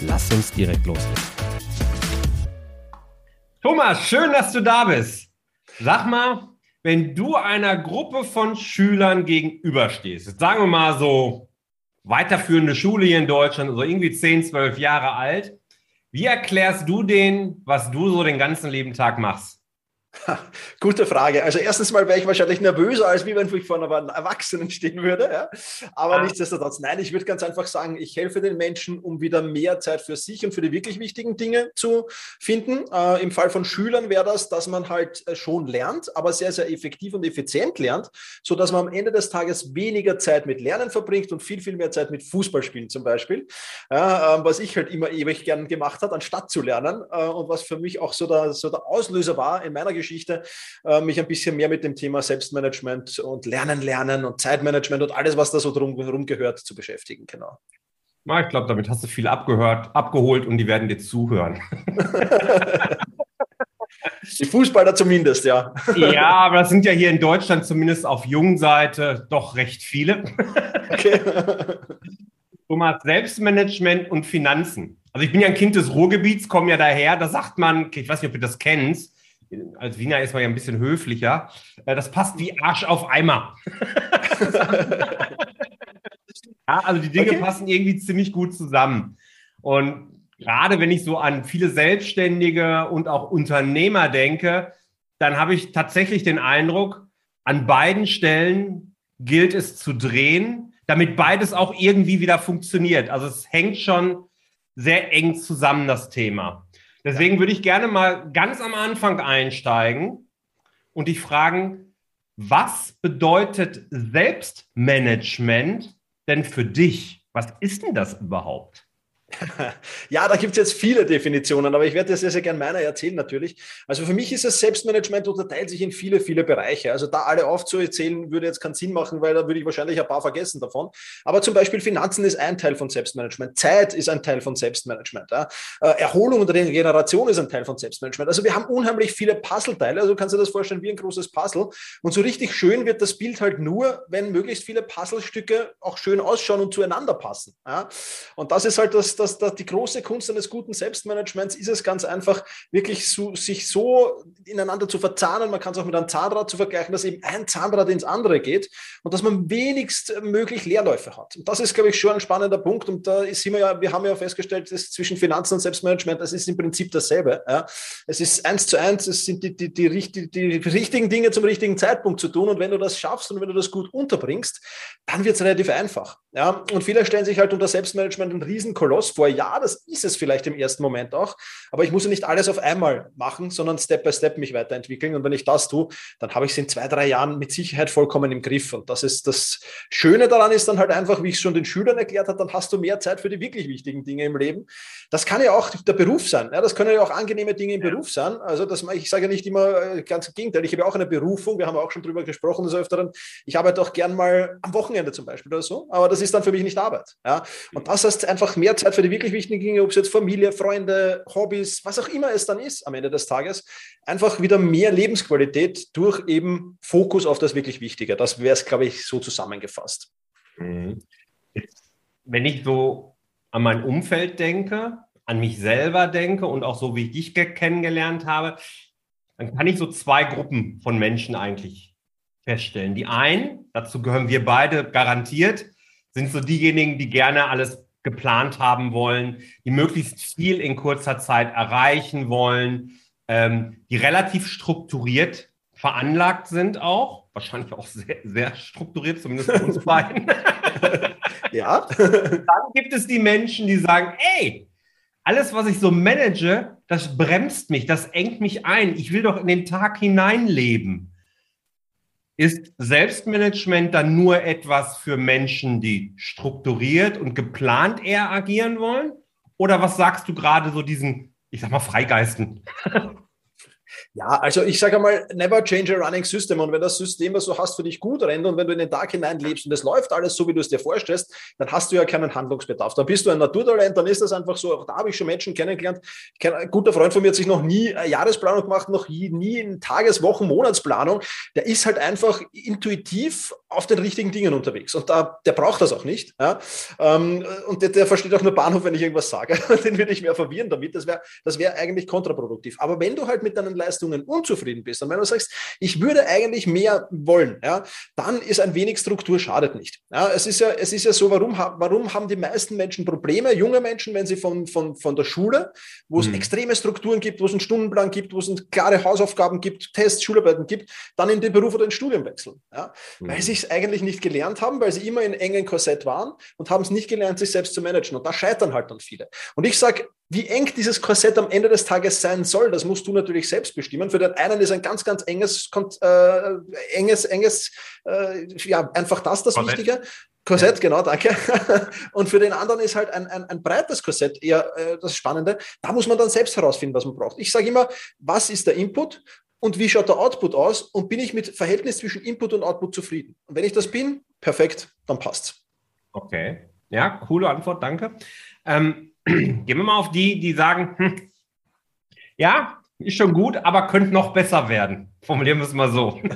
Lass uns direkt loslegen. Thomas, schön, dass du da bist. Sag mal, wenn du einer Gruppe von Schülern gegenüberstehst, sagen wir mal so weiterführende Schule hier in Deutschland, so irgendwie 10, 12 Jahre alt, wie erklärst du denen, was du so den ganzen lieben Tag machst? Gute Frage. Also erstens mal wäre ich wahrscheinlich nervöser, als wie wenn ich vor einem Erwachsenen stehen würde. Ja? Aber ah. nichtsdestotrotz, nein, ich würde ganz einfach sagen, ich helfe den Menschen, um wieder mehr Zeit für sich und für die wirklich wichtigen Dinge zu finden. Äh, Im Fall von Schülern wäre das, dass man halt äh, schon lernt, aber sehr, sehr effektiv und effizient lernt, sodass man am Ende des Tages weniger Zeit mit Lernen verbringt und viel, viel mehr Zeit mit Fußballspielen zum Beispiel. Ja, äh, was ich halt immer ewig gern gemacht habe, anstatt zu lernen äh, und was für mich auch so der, so der Auslöser war in meiner Geschichte Geschichte, äh, mich ein bisschen mehr mit dem Thema Selbstmanagement und Lernen, Lernen und Zeitmanagement und alles, was da so drum gehört, zu beschäftigen. Genau. Na, ich glaube, damit hast du viel abgehört, abgeholt und die werden dir zuhören. Die Fußballer zumindest, ja. Ja, aber das sind ja hier in Deutschland zumindest auf Jungseite doch recht viele. Okay. Thomas, Selbstmanagement und Finanzen. Also ich bin ja ein Kind des Ruhrgebiets, komme ja daher, da sagt man, ich weiß nicht, ob du das kennst, als Wiener ist man ja ein bisschen höflicher. Äh, das passt wie Arsch auf Eimer. ja, also die Dinge okay. passen irgendwie ziemlich gut zusammen. Und gerade wenn ich so an viele Selbstständige und auch Unternehmer denke, dann habe ich tatsächlich den Eindruck, an beiden Stellen gilt es zu drehen, damit beides auch irgendwie wieder funktioniert. Also es hängt schon sehr eng zusammen, das Thema. Deswegen würde ich gerne mal ganz am Anfang einsteigen und dich fragen, was bedeutet Selbstmanagement denn für dich? Was ist denn das überhaupt? Ja, da gibt es jetzt viele Definitionen, aber ich werde dir sehr, sehr gerne meiner erzählen natürlich. Also für mich ist das Selbstmanagement unterteilt sich in viele, viele Bereiche. Also da alle aufzuzählen, würde jetzt keinen Sinn machen, weil da würde ich wahrscheinlich ein paar vergessen davon. Aber zum Beispiel Finanzen ist ein Teil von Selbstmanagement. Zeit ist ein Teil von Selbstmanagement. Ja. Äh, Erholung und Regeneration ist ein Teil von Selbstmanagement. Also wir haben unheimlich viele Puzzleteile. Also du kannst dir das vorstellen wie ein großes Puzzle. Und so richtig schön wird das Bild halt nur, wenn möglichst viele Puzzlestücke auch schön ausschauen und zueinander passen. Ja. Und das ist halt das dass, dass die große Kunst eines guten Selbstmanagements ist es ganz einfach, wirklich so, sich so ineinander zu verzahnen. Man kann es auch mit einem Zahnrad zu vergleichen, dass eben ein Zahnrad ins andere geht und dass man wenigst möglich Leerläufe hat. Und das ist, glaube ich, schon ein spannender Punkt. Und da ist wir ja, wir haben ja festgestellt, dass zwischen Finanzen und Selbstmanagement, das ist im Prinzip dasselbe. Ja. Es ist eins zu eins, es sind die, die, die, die, richtigen Dinge zum richtigen Zeitpunkt zu tun. Und wenn du das schaffst und wenn du das gut unterbringst, dann wird es relativ einfach. Ja. Und viele stellen sich halt unter Selbstmanagement einen Riesenkoloss Koloss vor. Ja, das ist es vielleicht im ersten Moment auch, aber ich muss ja nicht alles auf einmal machen, sondern Step by Step mich weiterentwickeln. Und wenn ich das tue, dann habe ich es in zwei, drei Jahren mit Sicherheit vollkommen im Griff. Und das ist das Schöne daran ist dann halt einfach, wie ich es schon den Schülern erklärt habe, dann hast du mehr Zeit für die wirklich wichtigen Dinge im Leben. Das kann ja auch der Beruf sein. Ja, das können ja auch angenehme Dinge im ja. Beruf sein. Also das, ich sage ja nicht immer äh, ganz im Gegenteil. Ich habe ja auch eine Berufung. Wir haben auch schon drüber gesprochen des Öfteren. Ich arbeite auch gern mal am Wochenende zum Beispiel oder so. Aber das ist dann für mich nicht Arbeit. Ja? Und das heißt einfach mehr Zeit für die wirklich wichtigen Dinge, ob es jetzt Familie, Freunde, Hobbys, was auch immer es dann ist am Ende des Tages, einfach wieder mehr Lebensqualität durch eben Fokus auf das wirklich Wichtige. Das wäre es, glaube ich, so zusammengefasst. Mhm. Wenn ich so an mein Umfeld denke, an mich selber denke und auch so, wie ich dich kennengelernt habe, dann kann ich so zwei Gruppen von Menschen eigentlich feststellen. Die einen, dazu gehören wir beide garantiert, sind so diejenigen, die gerne alles geplant haben wollen, die möglichst viel in kurzer Zeit erreichen wollen, ähm, die relativ strukturiert veranlagt sind auch, wahrscheinlich auch sehr, sehr strukturiert, zumindest für uns beiden. ja. Dann gibt es die Menschen, die sagen, ey, alles, was ich so manage, das bremst mich, das engt mich ein. Ich will doch in den Tag hineinleben. Ist Selbstmanagement dann nur etwas für Menschen, die strukturiert und geplant eher agieren wollen? Oder was sagst du gerade so diesen, ich sag mal, Freigeisten? Ja, also ich sage einmal, never change a running system. Und wenn das System, was du hast, für dich gut rennt und wenn du in den Tag hinein lebst und es läuft alles so, wie du es dir vorstellst, dann hast du ja keinen Handlungsbedarf. Dann bist du ein Naturtalent, dann ist das einfach so. Auch da habe ich schon Menschen kennengelernt. Ein guter Freund von mir hat sich noch nie eine Jahresplanung gemacht, noch nie, eine Tages-, Wochen-, Monatsplanung. Der ist halt einfach intuitiv auf den richtigen Dingen unterwegs. Und da, der braucht das auch nicht. Ja? Ähm, und der, der, versteht auch nur Bahnhof, wenn ich irgendwas sage. den würde ich mehr verwirren damit. Das wäre das wär eigentlich kontraproduktiv. Aber wenn du halt mit deinen Leistungen unzufrieden bist und wenn du sagst, ich würde eigentlich mehr wollen, ja, dann ist ein wenig Struktur schadet nicht. Ja, es, ist ja, es ist ja so, warum, warum haben die meisten Menschen Probleme, junge Menschen, wenn sie von, von, von der Schule, wo es mhm. extreme Strukturen gibt, wo es einen Stundenplan gibt, wo es klare Hausaufgaben gibt, Tests, Schularbeiten gibt, dann in den Beruf oder ins Studium wechseln. Ja? Mhm. Weil sie es eigentlich nicht gelernt haben, weil sie immer in engen Korsett waren und haben es nicht gelernt, sich selbst zu managen. Und da scheitern halt dann viele. Und ich sage, wie eng dieses Korsett am Ende des Tages sein soll, das musst du natürlich selbst bestimmen. Für den einen ist ein ganz, ganz enges, äh, enges, enges, äh, ja, einfach das das Korsett. Wichtige. Korsett, genau, danke. Und für den anderen ist halt ein, ein, ein breites Korsett eher äh, das Spannende. Da muss man dann selbst herausfinden, was man braucht. Ich sage immer, was ist der Input und wie schaut der Output aus und bin ich mit Verhältnis zwischen Input und Output zufrieden? Und wenn ich das bin, perfekt, dann passt's. Okay, ja, coole Antwort, danke. Ähm, Gehen wir mal auf die, die sagen, hm, ja, ist schon gut, aber könnte noch besser werden. Formulieren wir es mal so.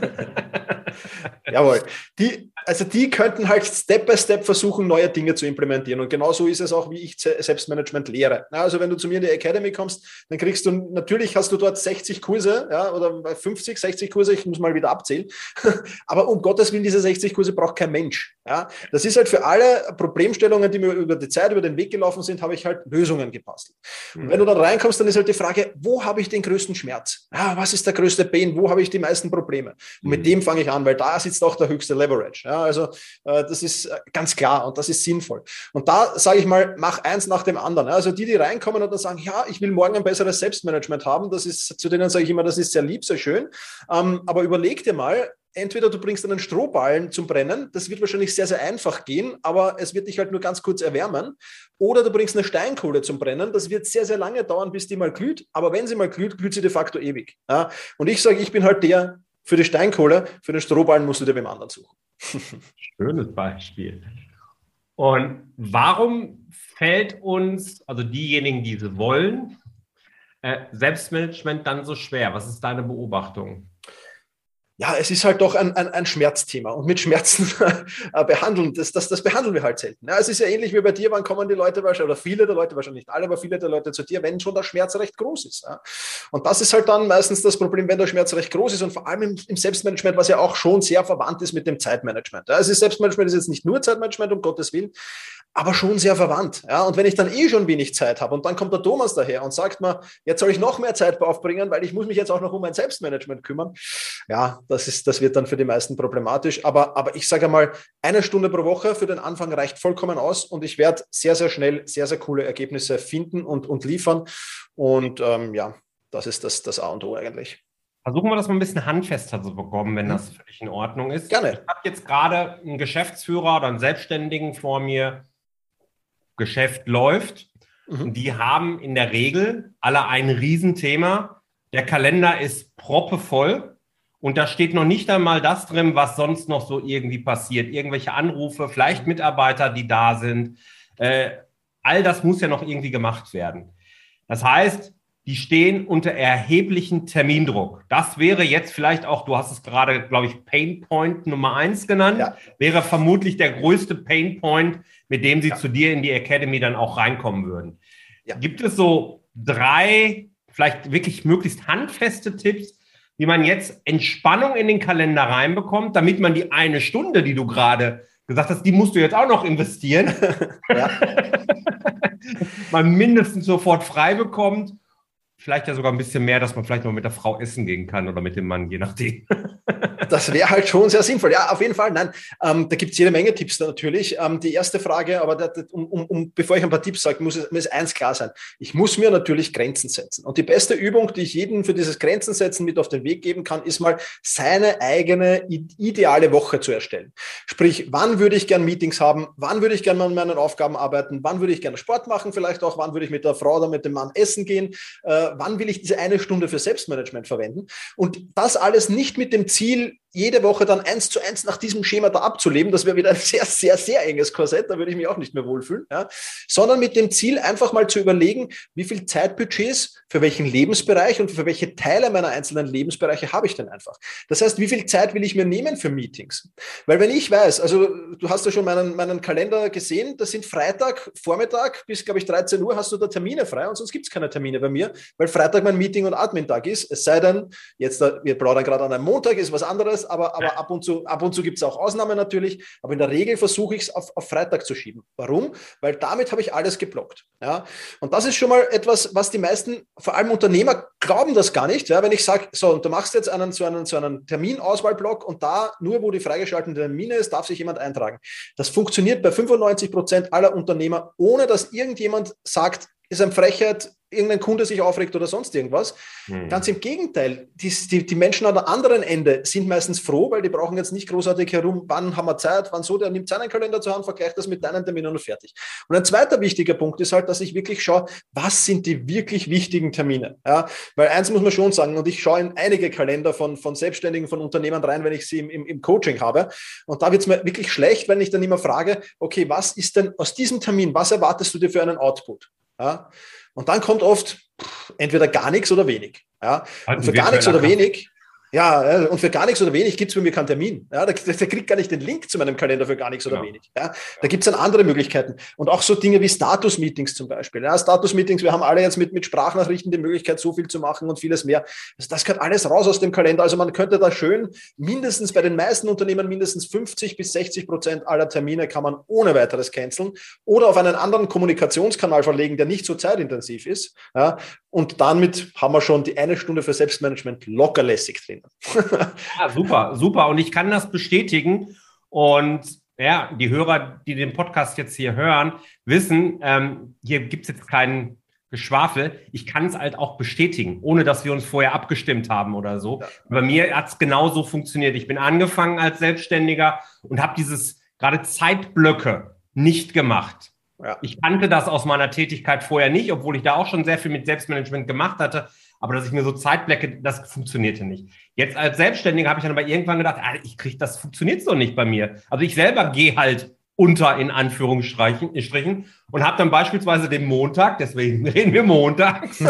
Jawohl. Die, also die könnten halt Step by Step versuchen, neue Dinge zu implementieren. Und genauso ist es auch, wie ich Selbstmanagement lehre. Also wenn du zu mir in die Academy kommst, dann kriegst du, natürlich hast du dort 60 Kurse, ja, oder 50, 60 Kurse, ich muss mal wieder abzählen. Aber um Gottes Willen, diese 60 Kurse braucht kein Mensch. Ja. Das ist halt für alle Problemstellungen, die mir über die Zeit, über den Weg gelaufen sind, habe ich halt Lösungen gepasst. Und wenn du dann reinkommst, dann ist halt die Frage, wo habe ich den größten Schmerz? Ja, was ist der größte Pain? Wo habe ich die meisten Probleme? Und mit mhm. dem fange ich an, weil da sitzt auch der höchste Leverage. Ja, also äh, das ist äh, ganz klar und das ist sinnvoll. Und da sage ich mal, mach eins nach dem anderen. Also die, die reinkommen und dann sagen, ja, ich will morgen ein besseres Selbstmanagement haben, das ist, zu denen sage ich immer, das ist sehr lieb, sehr schön. Ähm, aber überleg dir mal, entweder du bringst einen Strohballen zum Brennen, das wird wahrscheinlich sehr, sehr einfach gehen, aber es wird dich halt nur ganz kurz erwärmen. Oder du bringst eine Steinkohle zum Brennen, das wird sehr, sehr lange dauern, bis die mal glüht, aber wenn sie mal glüht, glüht sie de facto ewig. Ja? Und ich sage, ich bin halt der, für die Steinkohle, für den Strohballen musst du dir beim anderen suchen. Schönes Beispiel. Und warum fällt uns, also diejenigen, die sie wollen, äh, Selbstmanagement dann so schwer? Was ist deine Beobachtung? Ja, es ist halt doch ein, ein, ein Schmerzthema und mit Schmerzen äh, behandeln, das, das, das behandeln wir halt selten. Ja, es ist ja ähnlich wie bei dir, wann kommen die Leute wahrscheinlich, oder viele der Leute, wahrscheinlich nicht alle, aber viele der Leute zu dir, wenn schon der Schmerz recht groß ist. Ja. Und das ist halt dann meistens das Problem, wenn der Schmerz recht groß ist und vor allem im, im Selbstmanagement, was ja auch schon sehr verwandt ist mit dem Zeitmanagement. Ja, ist Selbstmanagement ist jetzt nicht nur Zeitmanagement, um Gottes Willen, aber schon sehr verwandt. Ja, und wenn ich dann eh schon wenig Zeit habe und dann kommt der Thomas daher und sagt mir, jetzt soll ich noch mehr Zeit aufbringen, weil ich muss mich jetzt auch noch um mein Selbstmanagement kümmern. Ja, das, ist, das wird dann für die meisten problematisch. Aber, aber ich sage mal, eine Stunde pro Woche für den Anfang reicht vollkommen aus und ich werde sehr, sehr schnell sehr, sehr coole Ergebnisse finden und, und liefern. Und ähm, ja, das ist das, das A und O eigentlich. Versuchen wir das mal ein bisschen handfester zu bekommen, wenn mhm. das für dich in Ordnung ist. Gerne. Ich habe jetzt gerade einen Geschäftsführer oder einen Selbstständigen vor mir, Geschäft läuft. Mhm. Die haben in der Regel alle ein Riesenthema. Der Kalender ist proppevoll. Und da steht noch nicht einmal das drin, was sonst noch so irgendwie passiert. Irgendwelche Anrufe, vielleicht Mitarbeiter, die da sind. Äh, all das muss ja noch irgendwie gemacht werden. Das heißt, die stehen unter erheblichen Termindruck. Das wäre jetzt vielleicht auch, du hast es gerade, glaube ich, Pain Point Nummer eins genannt, ja. wäre vermutlich der größte Pain Point, mit dem sie ja. zu dir in die Academy dann auch reinkommen würden. Ja. Gibt es so drei, vielleicht wirklich möglichst handfeste Tipps, wie man jetzt Entspannung in den Kalender reinbekommt, damit man die eine Stunde, die du gerade gesagt hast, die musst du jetzt auch noch investieren, ja. man mindestens sofort frei bekommt vielleicht ja sogar ein bisschen mehr, dass man vielleicht noch mit der Frau essen gehen kann oder mit dem Mann, je nachdem. Das wäre halt schon sehr sinnvoll. Ja, auf jeden Fall. Nein, ähm, da gibt es jede Menge Tipps da natürlich. Ähm, die erste Frage, aber da, um, um, um, bevor ich ein paar Tipps sage, muss, es, muss eins klar sein. Ich muss mir natürlich Grenzen setzen. Und die beste Übung, die ich jedem für dieses Grenzen setzen mit auf den Weg geben kann, ist mal seine eigene ideale Woche zu erstellen. Sprich, wann würde ich gern Meetings haben? Wann würde ich gern an meinen Aufgaben arbeiten? Wann würde ich gerne Sport machen? Vielleicht auch, wann würde ich mit der Frau oder mit dem Mann essen gehen? Äh, wann will ich diese eine Stunde für Selbstmanagement verwenden? Und das alles nicht mit dem Ziel, jede Woche dann eins zu eins nach diesem Schema da abzuleben, das wäre wieder ein sehr, sehr, sehr enges Korsett, da würde ich mich auch nicht mehr wohlfühlen, ja? sondern mit dem Ziel einfach mal zu überlegen, wie viel Zeitbudgets für welchen Lebensbereich und für welche Teile meiner einzelnen Lebensbereiche habe ich denn einfach. Das heißt, wie viel Zeit will ich mir nehmen für Meetings? Weil wenn ich weiß, also du hast ja schon meinen, meinen Kalender gesehen, das sind Freitag, Vormittag bis, glaube ich, 13 Uhr hast du da Termine frei und sonst gibt es keine Termine bei mir, weil Freitag mein Meeting- und Admin-Tag ist, es sei denn, jetzt, wir plaudern gerade an einem Montag, ist was anderes, alles, aber, aber ab und zu, ab und zu gibt es auch Ausnahmen natürlich. Aber in der Regel versuche ich es auf, auf Freitag zu schieben. Warum? Weil damit habe ich alles geblockt. Ja? Und das ist schon mal etwas, was die meisten, vor allem Unternehmer, glauben das gar nicht. Ja? Wenn ich sage, so, und du machst jetzt einen, so einen, so einen Terminauswahlblock und da, nur wo die freigeschaltete Termine ist, darf sich jemand eintragen. Das funktioniert bei 95 Prozent aller Unternehmer, ohne dass irgendjemand sagt, ist eine Frechheit, irgendein Kunde sich aufregt oder sonst irgendwas. Hm. Ganz im Gegenteil, die, die, die, Menschen an der anderen Ende sind meistens froh, weil die brauchen jetzt nicht großartig herum, wann haben wir Zeit, wann so, der nimmt seinen Kalender zur Hand, vergleicht das mit deinen Terminen und fertig. Und ein zweiter wichtiger Punkt ist halt, dass ich wirklich schaue, was sind die wirklich wichtigen Termine. Ja, weil eins muss man schon sagen, und ich schaue in einige Kalender von, von Selbstständigen, von Unternehmern rein, wenn ich sie im, im, im Coaching habe. Und da wird es mir wirklich schlecht, wenn ich dann immer frage, okay, was ist denn aus diesem Termin, was erwartest du dir für einen Output? Ja? Und dann kommt oft entweder gar nichts oder wenig. Ja? Und für gar nichts oder wenig ja, und für gar nichts oder wenig gibt es bei mir keinen Termin. Ja, der, der, kriegt gar nicht den Link zu meinem Kalender für gar nichts oder ja. wenig. Ja, da gibt es dann andere Möglichkeiten. Und auch so Dinge wie Status-Meetings zum Beispiel. Ja, Status-Meetings, wir haben alle jetzt mit, mit Sprachnachrichten die Möglichkeit, so viel zu machen und vieles mehr. Also das gehört alles raus aus dem Kalender. Also man könnte da schön mindestens bei den meisten Unternehmen mindestens 50 bis 60 Prozent aller Termine kann man ohne weiteres canceln oder auf einen anderen Kommunikationskanal verlegen, der nicht so zeitintensiv ist. Ja, und damit haben wir schon die eine Stunde für Selbstmanagement lockerlässig drin. Ja, super, super. Und ich kann das bestätigen. Und ja, die Hörer, die den Podcast jetzt hier hören, wissen, ähm, hier gibt es jetzt keinen Geschwafel. Ich kann es halt auch bestätigen, ohne dass wir uns vorher abgestimmt haben oder so. Ja. Bei mir hat es genauso funktioniert. Ich bin angefangen als Selbstständiger und habe dieses gerade Zeitblöcke nicht gemacht. Ja. Ich kannte das aus meiner Tätigkeit vorher nicht, obwohl ich da auch schon sehr viel mit Selbstmanagement gemacht hatte. Aber dass ich mir so Zeitblöcke, das funktionierte nicht. Jetzt als Selbstständiger habe ich dann aber irgendwann gedacht, ah, ich kriege, das funktioniert so nicht bei mir. Also ich selber gehe halt unter in Anführungsstrichen und habe dann beispielsweise den Montag, deswegen reden wir montags.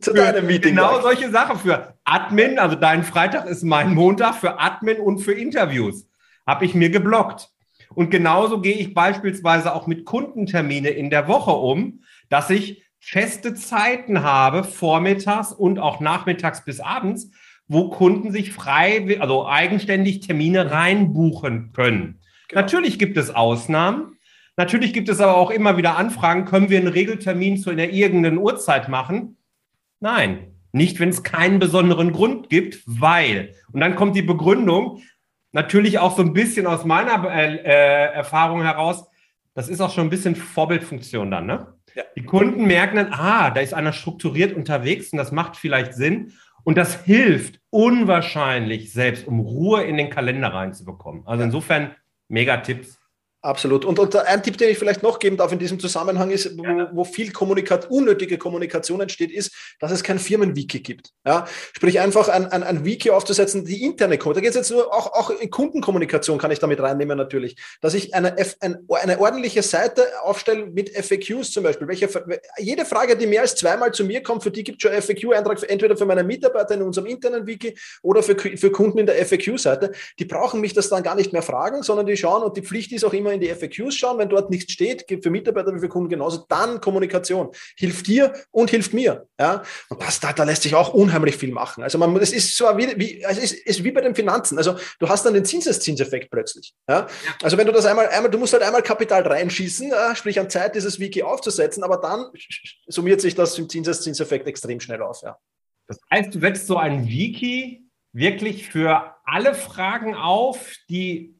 Zu deinem Meeting. Genau solche Sachen für Admin, also dein Freitag ist mein Montag für Admin und für Interviews. Habe ich mir geblockt. Und genauso gehe ich beispielsweise auch mit Kundentermine in der Woche um, dass ich feste Zeiten habe, vormittags und auch nachmittags bis abends, wo Kunden sich frei, also eigenständig Termine reinbuchen können. Genau. Natürlich gibt es Ausnahmen. Natürlich gibt es aber auch immer wieder Anfragen, können wir einen Regeltermin zu einer irgendeinen Uhrzeit machen? Nein, nicht, wenn es keinen besonderen Grund gibt, weil. Und dann kommt die Begründung, natürlich auch so ein bisschen aus meiner äh, äh, Erfahrung heraus, das ist auch schon ein bisschen Vorbildfunktion dann, ne? Ja. Die Kunden merken dann, ah, da ist einer strukturiert unterwegs und das macht vielleicht Sinn. Und das hilft unwahrscheinlich selbst, um Ruhe in den Kalender reinzubekommen. Also insofern mega Tipps. Absolut. Und, und, ein Tipp, den ich vielleicht noch geben darf in diesem Zusammenhang ist, wo, wo viel Kommunikat, unnötige Kommunikation entsteht, ist, dass es kein Firmenwiki gibt. Ja? Sprich, einfach ein, ein, ein Wiki aufzusetzen, die interne Kommunikation. Da geht es jetzt nur auch, auch in Kundenkommunikation kann ich damit reinnehmen natürlich, dass ich eine, eine, eine ordentliche Seite aufstelle mit FAQs zum Beispiel. Welche, jede Frage, die mehr als zweimal zu mir kommt, für die gibt es schon FAQ-Eintrag, entweder für meine Mitarbeiter in unserem internen Wiki oder für, für Kunden in der FAQ-Seite. Die brauchen mich das dann gar nicht mehr fragen, sondern die schauen und die Pflicht ist auch immer, immer in die FAQs schauen, wenn dort nichts steht, für Mitarbeiter wie für Kunden genauso, dann Kommunikation. Hilft dir und hilft mir. Ja? Und das, da, da lässt sich auch unheimlich viel machen. Also man, es ist so wie, wie, also ist, ist wie bei den Finanzen. Also du hast dann den Zinseszinseffekt plötzlich. Ja? Also wenn du das einmal, einmal, du musst halt einmal Kapital reinschießen, äh, sprich an Zeit, dieses Wiki aufzusetzen, aber dann summiert sich das im Zinseszinseffekt extrem schnell auf. Ja. Das heißt, du setzt so ein Wiki wirklich für alle Fragen auf, die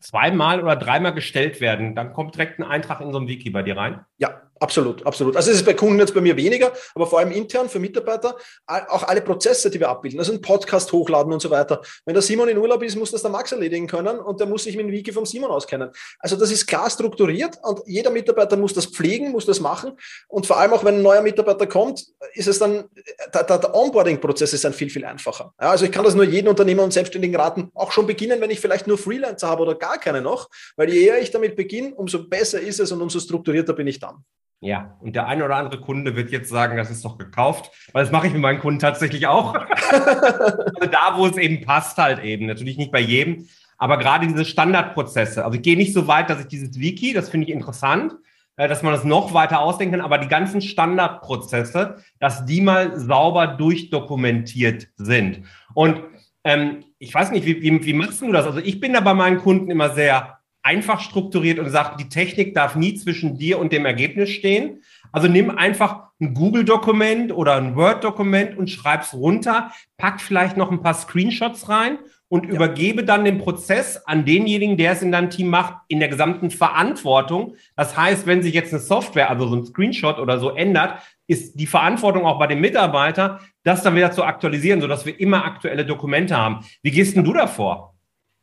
zweimal oder dreimal gestellt werden. Dann kommt direkt ein Eintrag in so ein Wiki bei dir rein. Ja, Absolut, absolut. Also es ist bei Kunden jetzt bei mir weniger, aber vor allem intern für Mitarbeiter auch alle Prozesse, die wir abbilden, also einen Podcast hochladen und so weiter. Wenn der Simon in Urlaub ist, muss das der Max erledigen können und der muss sich mit dem Wiki vom Simon auskennen. Also das ist klar strukturiert und jeder Mitarbeiter muss das pflegen, muss das machen und vor allem auch wenn ein neuer Mitarbeiter kommt, ist es dann, der, der Onboarding-Prozess ist dann viel, viel einfacher. Ja, also ich kann das nur jedem Unternehmer und Selbstständigen raten, auch schon beginnen, wenn ich vielleicht nur Freelancer habe oder gar keine noch, weil je eher ich damit beginne, umso besser ist es und umso strukturierter bin ich dann. Ja, und der eine oder andere Kunde wird jetzt sagen, das ist doch gekauft, weil das mache ich mit meinen Kunden tatsächlich auch. also da, wo es eben passt, halt eben. Natürlich nicht bei jedem, aber gerade diese Standardprozesse. Also ich gehe nicht so weit, dass ich dieses Wiki, das finde ich interessant, äh, dass man das noch weiter ausdenken kann, aber die ganzen Standardprozesse, dass die mal sauber durchdokumentiert sind. Und ähm, ich weiß nicht, wie, wie, wie machst du das? Also ich bin da bei meinen Kunden immer sehr einfach strukturiert und sagt, die Technik darf nie zwischen dir und dem Ergebnis stehen. Also nimm einfach ein Google-Dokument oder ein Word-Dokument und schreib's runter, pack vielleicht noch ein paar Screenshots rein und ja. übergebe dann den Prozess an denjenigen, der es in deinem Team macht, in der gesamten Verantwortung. Das heißt, wenn sich jetzt eine Software, also so ein Screenshot oder so ändert, ist die Verantwortung auch bei dem Mitarbeiter, das dann wieder zu aktualisieren, sodass wir immer aktuelle Dokumente haben. Wie gehst denn du davor?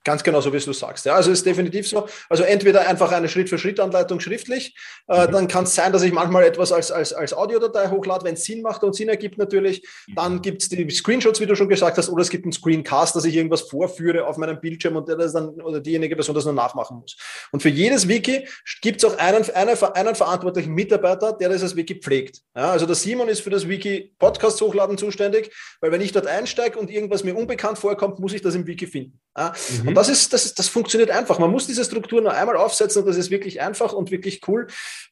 Ganz genau so, wie du sagst. Ja, also ist definitiv so. Also entweder einfach eine Schritt-für-Schritt-Anleitung schriftlich. Äh, mhm. dann kann es sein, dass ich manchmal etwas als, als, als Audiodatei hochlade, wenn es Sinn macht und Sinn ergibt natürlich. Mhm. Dann gibt es die Screenshots, wie du schon gesagt hast, oder es gibt einen Screencast, dass ich irgendwas vorführe auf meinem Bildschirm und der das dann oder diejenige Person das nur nachmachen muss. Und für jedes Wiki gibt es auch einen, einen, einen verantwortlichen Mitarbeiter, der das Wiki pflegt. Ja, also der Simon ist für das Wiki Podcast hochladen zuständig, weil wenn ich dort einsteige und irgendwas mir unbekannt vorkommt, muss ich das im Wiki finden. Ja? Mhm. Das ist, das ist, das funktioniert einfach. Man muss diese Struktur nur einmal aufsetzen und das ist wirklich einfach und wirklich cool.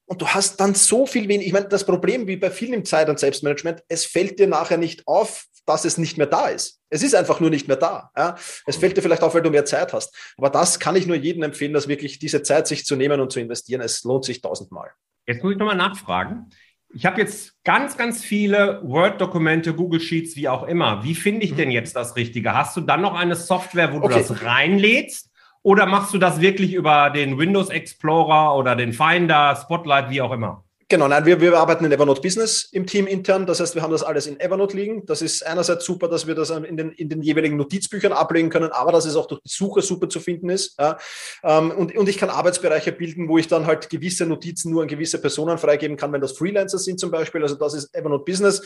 Und du hast dann so viel wenig. Ich meine, das Problem wie bei vielen im Zeit- und Selbstmanagement, es fällt dir nachher nicht auf, dass es nicht mehr da ist. Es ist einfach nur nicht mehr da. Ja? Es fällt dir vielleicht auf, weil du mehr Zeit hast. Aber das kann ich nur jedem empfehlen, dass wirklich diese Zeit sich zu nehmen und zu investieren. Es lohnt sich tausendmal. Jetzt muss ich nochmal nachfragen. Ich habe jetzt ganz, ganz viele Word-Dokumente, Google Sheets, wie auch immer. Wie finde ich denn jetzt das Richtige? Hast du dann noch eine Software, wo du okay. das reinlädst? Oder machst du das wirklich über den Windows Explorer oder den Finder, Spotlight, wie auch immer? Genau, nein, wir, wir arbeiten in Evernote Business im Team intern. Das heißt, wir haben das alles in Evernote liegen. Das ist einerseits super, dass wir das in den, in den jeweiligen Notizbüchern ablegen können, aber dass es auch durch die Suche super zu finden ist. Ja. Ähm, und, und ich kann Arbeitsbereiche bilden, wo ich dann halt gewisse Notizen nur an gewisse Personen freigeben kann, wenn das Freelancer sind zum Beispiel. Also das ist Evernote Business.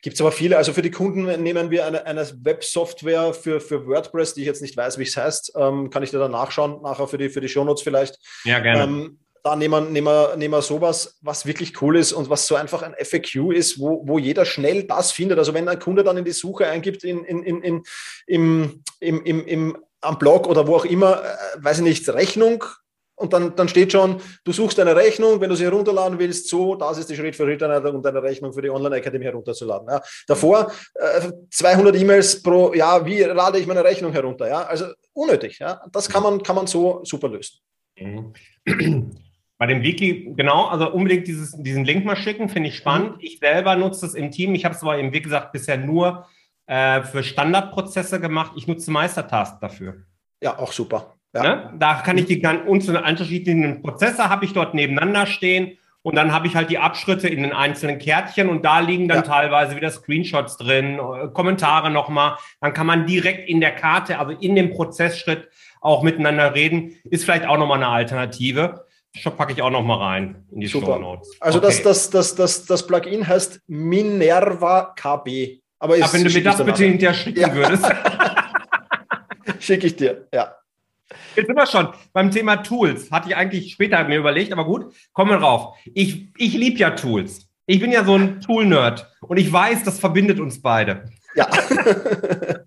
Gibt es aber viele. Also für die Kunden nehmen wir eine, eine Web-Software für, für WordPress, die ich jetzt nicht weiß, wie es heißt. Ähm, kann ich dir dann nachschauen, nachher für die, für die Shownotes vielleicht. Ja, gerne. Ähm, da nehmen wir, nehmen, wir, nehmen wir sowas, was wirklich cool ist und was so einfach ein FAQ ist, wo, wo jeder schnell das findet. Also wenn ein Kunde dann in die Suche eingibt in, in, in, in, im, im, im, im, am Blog oder wo auch immer, äh, weiß ich nicht, Rechnung, und dann, dann steht schon, du suchst eine Rechnung, wenn du sie herunterladen willst, so, das ist die Schritt-für-Schritt-Anleitung, um deine Rechnung für die Online-Akademie herunterzuladen. Ja. Davor äh, 200 E-Mails pro Jahr, wie lade ich meine Rechnung herunter? Ja. Also unnötig. Ja. Das kann man, kann man so super lösen. Bei dem Wiki, genau, also unbedingt dieses, diesen Link mal schicken, finde ich spannend. Mhm. Ich selber nutze es im Team. Ich habe es aber eben, wie gesagt, bisher nur äh, für Standardprozesse gemacht. Ich nutze Meistertask dafür. Ja, auch super. Ja. Ne? Da kann ich die ganz unterschiedlichen Prozesse habe ich dort nebeneinander stehen und dann habe ich halt die Abschritte in den einzelnen Kärtchen und da liegen dann ja. teilweise wieder Screenshots drin, äh, Kommentare nochmal. Dann kann man direkt in der Karte, also in dem Prozessschritt auch miteinander reden. Ist vielleicht auch nochmal eine Alternative. Packe ich auch noch mal rein in die Super. Show Notes. Also okay. das, das, das, das, das Plugin heißt Minerva KB. Aber ist, wenn du mir das bitte hinterher schicken ja. würdest. Schicke ich dir, ja. Jetzt sind wir schon beim Thema Tools. Hatte ich eigentlich später mir überlegt, aber gut, kommen wir drauf. Ich, ich liebe ja Tools. Ich bin ja so ein Tool-Nerd und ich weiß, das verbindet uns beide. Ja.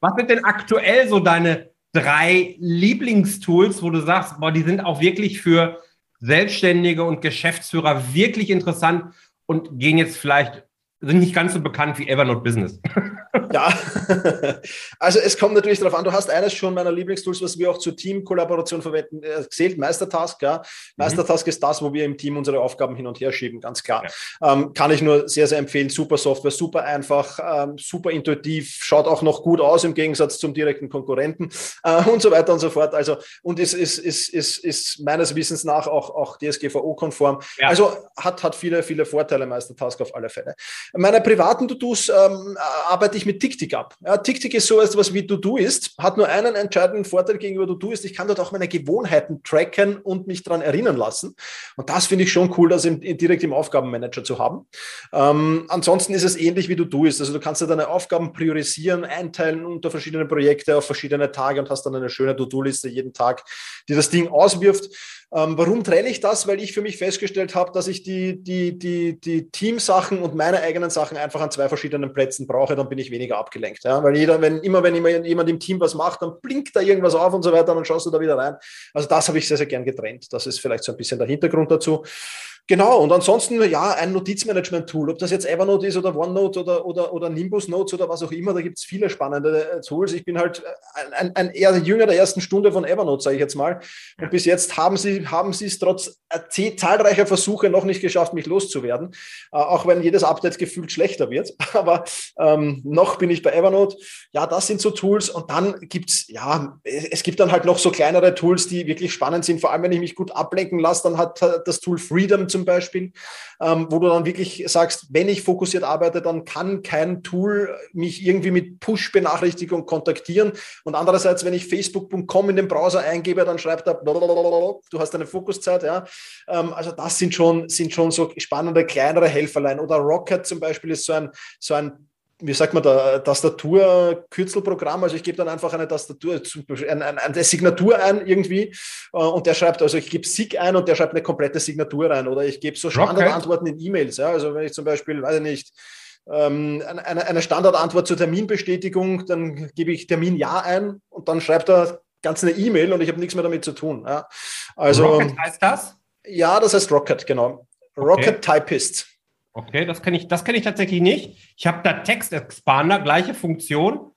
Was sind denn aktuell so deine drei Lieblingstools, wo du sagst, boah, die sind auch wirklich für Selbstständige und Geschäftsführer wirklich interessant und gehen jetzt vielleicht sind nicht ganz so bekannt wie Evernote Business. Ja, also es kommt natürlich darauf an, du hast eines schon meiner Lieblingstools, was wir auch zur Teamkollaboration verwenden, äh, zählt Meistertask. Ja. Mhm. Meistertask mhm. ist das, wo wir im Team unsere Aufgaben hin und her schieben, ganz klar. Ja. Ähm, kann ich nur sehr, sehr empfehlen. Super Software, super einfach, ähm, super intuitiv, schaut auch noch gut aus im Gegensatz zum direkten Konkurrenten äh, und so weiter und so fort. Also, und ist, ist, ist, ist, ist meines Wissens nach auch, auch DSGVO-konform. Ja. Also hat, hat viele, viele Vorteile, Meistertask auf alle Fälle. Meine privaten To-Dos ähm, arbeite ich mit TickTick ab. Ja, TickTick ist so etwas wie To-Do ist, hat nur einen entscheidenden Vorteil gegenüber To-Do ist, ich kann dort auch meine Gewohnheiten tracken und mich daran erinnern lassen. Und das finde ich schon cool, das im, direkt im Aufgabenmanager zu haben. Ähm, ansonsten ist es ähnlich wie To-Do ist. Also du kannst ja deine Aufgaben priorisieren, einteilen unter verschiedene Projekte auf verschiedene Tage und hast dann eine schöne To-Do-Liste jeden Tag, die das Ding auswirft. Ähm, warum trenne ich das? Weil ich für mich festgestellt habe, dass ich die, die, die, die Teamsachen und meine eigenen Sachen einfach an zwei verschiedenen Plätzen brauche, dann bin ich weniger abgelenkt. Ja? Weil jeder, wenn immer, wenn jemand im Team was macht, dann blinkt da irgendwas auf und so weiter, dann schaust du da wieder rein. Also das habe ich sehr, sehr gern getrennt. Das ist vielleicht so ein bisschen der Hintergrund dazu. Genau, und ansonsten, ja, ein Notizmanagement-Tool, ob das jetzt Evernote ist oder OneNote oder, oder, oder Nimbus Notes oder was auch immer, da gibt es viele spannende äh, Tools. Ich bin halt ein, ein eher Jünger der ersten Stunde von Evernote, sage ich jetzt mal. Und bis jetzt haben sie, haben es trotz äh, zahlreicher Versuche noch nicht geschafft, mich loszuwerden, äh, auch wenn jedes Update gefühlt schlechter wird. Aber ähm, noch bin ich bei Evernote. Ja, das sind so Tools. Und dann gibt es, ja, es gibt dann halt noch so kleinere Tools, die wirklich spannend sind. Vor allem, wenn ich mich gut ablenken lasse, dann hat das Tool Freedom zum Beispiel, ähm, wo du dann wirklich sagst, wenn ich fokussiert arbeite, dann kann kein Tool mich irgendwie mit Push-Benachrichtigung kontaktieren. Und andererseits, wenn ich facebook.com in den Browser eingebe, dann schreibt er, du hast eine Fokuszeit. Ja. Ähm, also das sind schon, sind schon so spannende kleinere Helferlein. Oder Rocket zum Beispiel ist so ein, so ein wie sagt man da, Tastatur-Kürzelprogramm. Also ich gebe dann einfach eine Tastatur, eine, eine Signatur ein irgendwie äh, und der schreibt, also ich gebe SIG ein und der schreibt eine komplette Signatur rein oder ich gebe so Standardantworten in E-Mails. Ja? Also wenn ich zum Beispiel, weiß ich nicht, ähm, eine, eine Standardantwort zur Terminbestätigung, dann gebe ich Termin Ja ein und dann schreibt er ganz eine E-Mail und ich habe nichts mehr damit zu tun. Ja? Also, Rocket heißt das? Ja, das heißt Rocket, genau. Rocket okay. Typist. Okay, das kenne ich, das ich tatsächlich nicht. Ich habe da Text Expander, gleiche Funktion.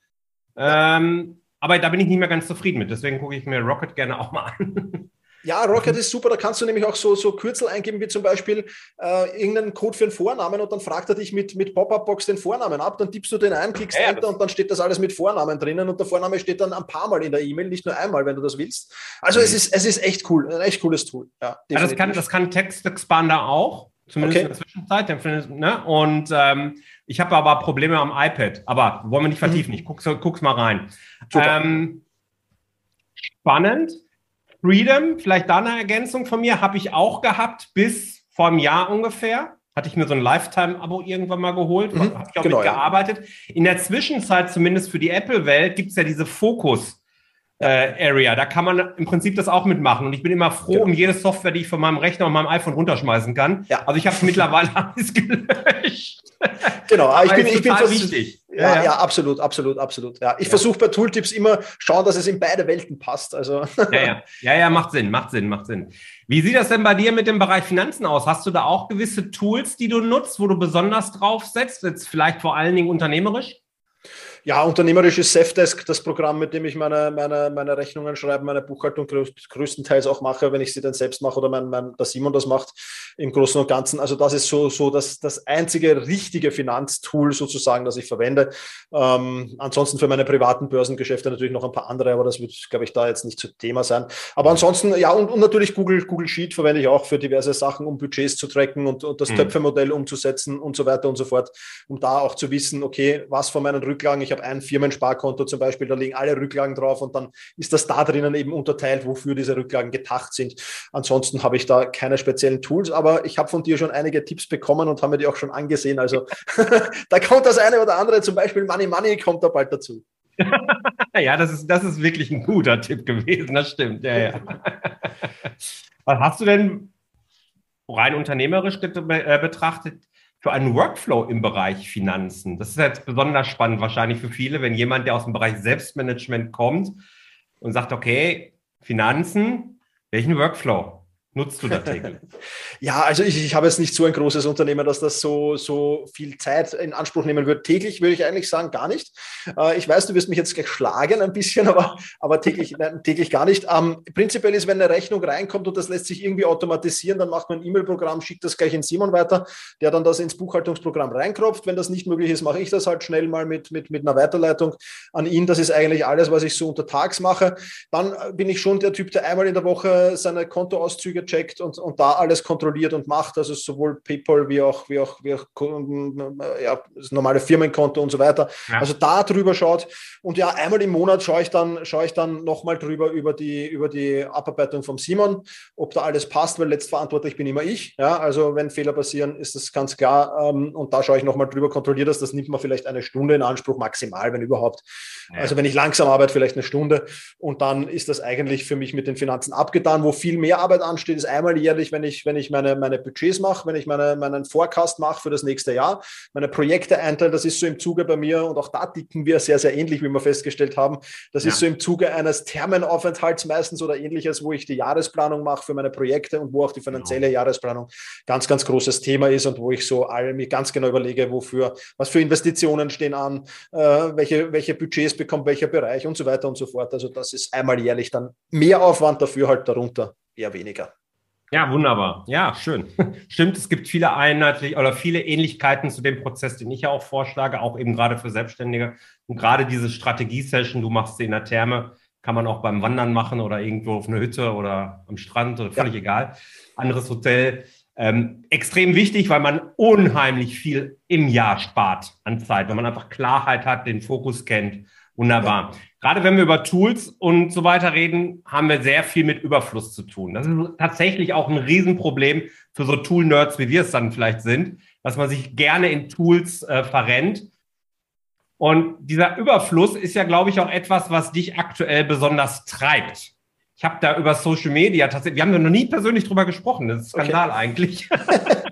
Ähm, aber da bin ich nicht mehr ganz zufrieden mit. Deswegen gucke ich mir Rocket gerne auch mal an. Ja, Rocket ist super. Da kannst du nämlich auch so, so Kürzel eingeben, wie zum Beispiel äh, irgendeinen Code für einen Vornamen und dann fragt er dich mit, mit Pop-Up-Box den Vornamen ab. Dann tippst du den ein, klickst ja, Enter und dann steht das alles mit Vornamen drinnen und der Vorname steht dann ein paar Mal in der E-Mail, nicht nur einmal, wenn du das willst. Also mhm. es, ist, es ist echt cool, ein echt cooles Tool. Ja, ja das, kann, das kann Text Expander auch. Zumindest okay. in der Zwischenzeit. Ne? Und ähm, ich habe aber Probleme am iPad. Aber wollen wir nicht vertiefen. Mhm. Ich guck's, guck's mal rein. Ähm, spannend. Freedom, vielleicht da eine Ergänzung von mir, habe ich auch gehabt bis vor einem Jahr ungefähr. Hatte ich mir so ein Lifetime-Abo irgendwann mal geholt, mhm, habe ich auch genau, mitgearbeitet. Ja. In der Zwischenzeit, zumindest für die Apple-Welt, gibt es ja diese Fokus- äh, Area. Da kann man im Prinzip das auch mitmachen. Und ich bin immer froh genau. um jede Software, die ich von meinem Rechner und meinem iPhone runterschmeißen kann. Ja. Also ich habe es mittlerweile alles gelöscht. Genau, aber ich bin, ich bin wichtig. Ja, ja, ja, absolut, absolut, absolut. Ja, ich ja. versuche bei Tooltips immer schauen, dass es in beide Welten passt. Also. Ja, ja. ja, ja, macht Sinn, macht Sinn, macht Sinn. Wie sieht das denn bei dir mit dem Bereich Finanzen aus? Hast du da auch gewisse Tools, die du nutzt, wo du besonders drauf setzt? Jetzt vielleicht vor allen Dingen unternehmerisch? Ja, unternehmerisch ist Safdesk das Programm, mit dem ich meine, meine, meine Rechnungen schreibe, meine Buchhaltung größtenteils auch mache, wenn ich sie dann selbst mache oder mein, mein, der Simon das macht im Großen und Ganzen. Also das ist so, so das, das einzige richtige Finanztool sozusagen, das ich verwende. Ähm, ansonsten für meine privaten Börsengeschäfte natürlich noch ein paar andere, aber das wird, glaube ich, da jetzt nicht zu Thema sein. Aber ansonsten, ja, und, und natürlich Google, Google Sheet verwende ich auch für diverse Sachen, um Budgets zu tracken und, und das mhm. Töpfemodell umzusetzen und so weiter und so fort, um da auch zu wissen, okay, was von meinen Rücklagen, ich habe ein Firmensparkonto zum Beispiel, da liegen alle Rücklagen drauf und dann ist das da drinnen eben unterteilt, wofür diese Rücklagen gedacht sind. Ansonsten habe ich da keine speziellen Tools, aber ich habe von dir schon einige Tipps bekommen und habe mir die auch schon angesehen. Also da kommt das eine oder andere, zum Beispiel Money Money kommt da bald dazu. ja, das ist, das ist wirklich ein guter Tipp gewesen, das stimmt. Ja, ja. Was hast du denn rein unternehmerisch äh, betrachtet für einen Workflow im Bereich Finanzen? Das ist jetzt besonders spannend wahrscheinlich für viele, wenn jemand, der aus dem Bereich Selbstmanagement kommt, und sagt, okay, Finanzen, welchen Workflow nutzt du da täglich? ja, also ich, ich habe jetzt nicht so ein großes Unternehmen, dass das so, so viel Zeit in Anspruch nehmen wird. Täglich würde ich eigentlich sagen, gar nicht. Äh, ich weiß, du wirst mich jetzt gleich schlagen ein bisschen, aber, aber täglich, nein, täglich gar nicht. Ähm, prinzipiell ist, wenn eine Rechnung reinkommt und das lässt sich irgendwie automatisieren, dann macht man ein E-Mail-Programm, schickt das gleich in Simon weiter, der dann das ins Buchhaltungsprogramm reinkropft. Wenn das nicht möglich ist, mache ich das halt schnell mal mit, mit, mit einer Weiterleitung an ihn. Das ist eigentlich alles, was ich so untertags mache. Dann bin ich schon der Typ, der einmal in der Woche seine Kontoauszüge checkt und, und da alles kontrolliert und macht, also sowohl PayPal wie auch, wie auch, wie auch ja, das normale Firmenkonto und so weiter. Ja. Also da drüber schaut. Und ja, einmal im Monat schaue ich dann, schaue ich dann nochmal drüber über die, über die Abarbeitung vom Simon, ob da alles passt, weil letztverantwortlich bin immer ich. Ja, also wenn Fehler passieren, ist das ganz klar. Ähm, und da schaue ich nochmal drüber, kontrolliere das. Das nimmt man vielleicht eine Stunde in Anspruch, maximal, wenn überhaupt. Ja. Also wenn ich langsam arbeite, vielleicht eine Stunde. Und dann ist das eigentlich für mich mit den Finanzen abgetan. Wo viel mehr Arbeit ansteht, ist einmal jährlich, wenn ich, wenn ich meine, meine Budgets mache, wenn ich meine, meinen Forecast mache für das nächste Jahr, meine Projekte einteile, das ist so im Zuge bei mir und auch da ticken wir sehr, sehr ähnlich, wie wir festgestellt haben. Das ja. ist so im Zuge eines Thermenaufenthalts meistens oder ähnliches, wo ich die Jahresplanung mache für meine Projekte und wo auch die finanzielle genau. Jahresplanung ganz, ganz großes Thema ist und wo ich so all, mir ganz genau überlege, wofür, was für Investitionen stehen an, äh, welche, welche Budgets bekommt welcher Bereich und so weiter und so fort. Also das ist einmal jährlich dann mehr Aufwand, dafür halt darunter eher weniger. Ja, wunderbar. Ja, schön. Stimmt, es gibt viele einheitlich oder viele Ähnlichkeiten zu dem Prozess, den ich ja auch vorschlage, auch eben gerade für Selbstständige. Und gerade diese Strategie-Session, du machst sie in der Therme, kann man auch beim Wandern machen oder irgendwo auf einer Hütte oder am Strand oder völlig ja. egal. Anderes Hotel. Ähm, extrem wichtig, weil man unheimlich viel im Jahr spart an Zeit, wenn man einfach Klarheit hat, den Fokus kennt. Wunderbar. Ja. Gerade wenn wir über Tools und so weiter reden, haben wir sehr viel mit Überfluss zu tun. Das ist tatsächlich auch ein Riesenproblem für so Tool-Nerds, wie wir es dann vielleicht sind, dass man sich gerne in Tools äh, verrennt. Und dieser Überfluss ist ja, glaube ich, auch etwas, was dich aktuell besonders treibt. Ich habe da über Social Media tatsächlich, wir haben da noch nie persönlich drüber gesprochen, das ist Skandal okay. eigentlich.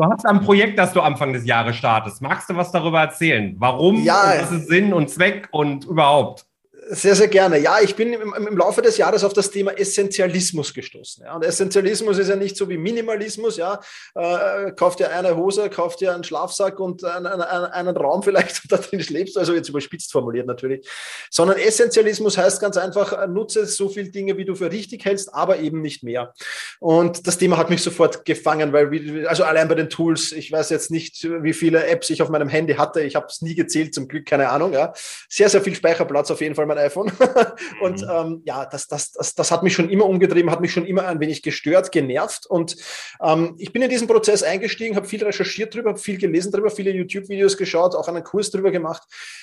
Du hast ein Projekt, das du Anfang des Jahres startest. Magst du was darüber erzählen? Warum? Ja. Was ist Sinn und Zweck und überhaupt? Sehr, sehr gerne. Ja, ich bin im, im, Laufe des Jahres auf das Thema Essentialismus gestoßen. Ja. Und Essentialismus ist ja nicht so wie Minimalismus. Ja, äh, kauft dir eine Hose, kauft dir einen Schlafsack und einen, einen, einen Raum vielleicht, da drin schläfst. Also jetzt überspitzt formuliert natürlich. Sondern Essentialismus heißt ganz einfach, nutze so viele Dinge, wie du für richtig hältst, aber eben nicht mehr. Und das Thema hat mich sofort gefangen, weil, also allein bei den Tools, ich weiß jetzt nicht, wie viele Apps ich auf meinem Handy hatte. Ich habe es nie gezählt, zum Glück, keine Ahnung. Ja. Sehr, sehr viel Speicherplatz auf jeden Fall. Mein iPhone. und mhm. ähm, ja, das, das, das, das hat mich schon immer umgetrieben, hat mich schon immer ein wenig gestört, genervt. Und ähm, ich bin in diesen Prozess eingestiegen, habe viel recherchiert drüber, habe viel gelesen drüber, viele YouTube-Videos geschaut, auch einen Kurs drüber gemacht